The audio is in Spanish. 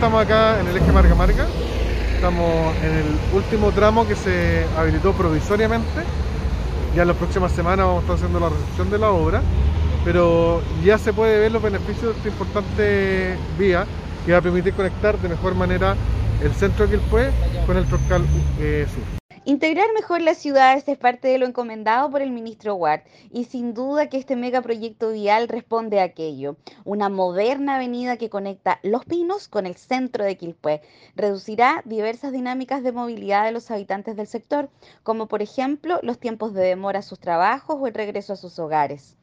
Estamos acá en el eje Marga Marga, estamos en el último tramo que se habilitó provisoriamente. Ya en las próximas semanas vamos a estar haciendo la recepción de la obra, pero ya se puede ver los beneficios de esta importante vía que va a permitir conectar de mejor manera el centro de Quilpué con el Troncal eh, Sur. Integrar mejor las ciudades es parte de lo encomendado por el ministro Ward y sin duda que este megaproyecto vial responde a aquello. Una moderna avenida que conecta Los Pinos con el centro de Quilpué. Reducirá diversas dinámicas de movilidad de los habitantes del sector, como por ejemplo los tiempos de demora a sus trabajos o el regreso a sus hogares.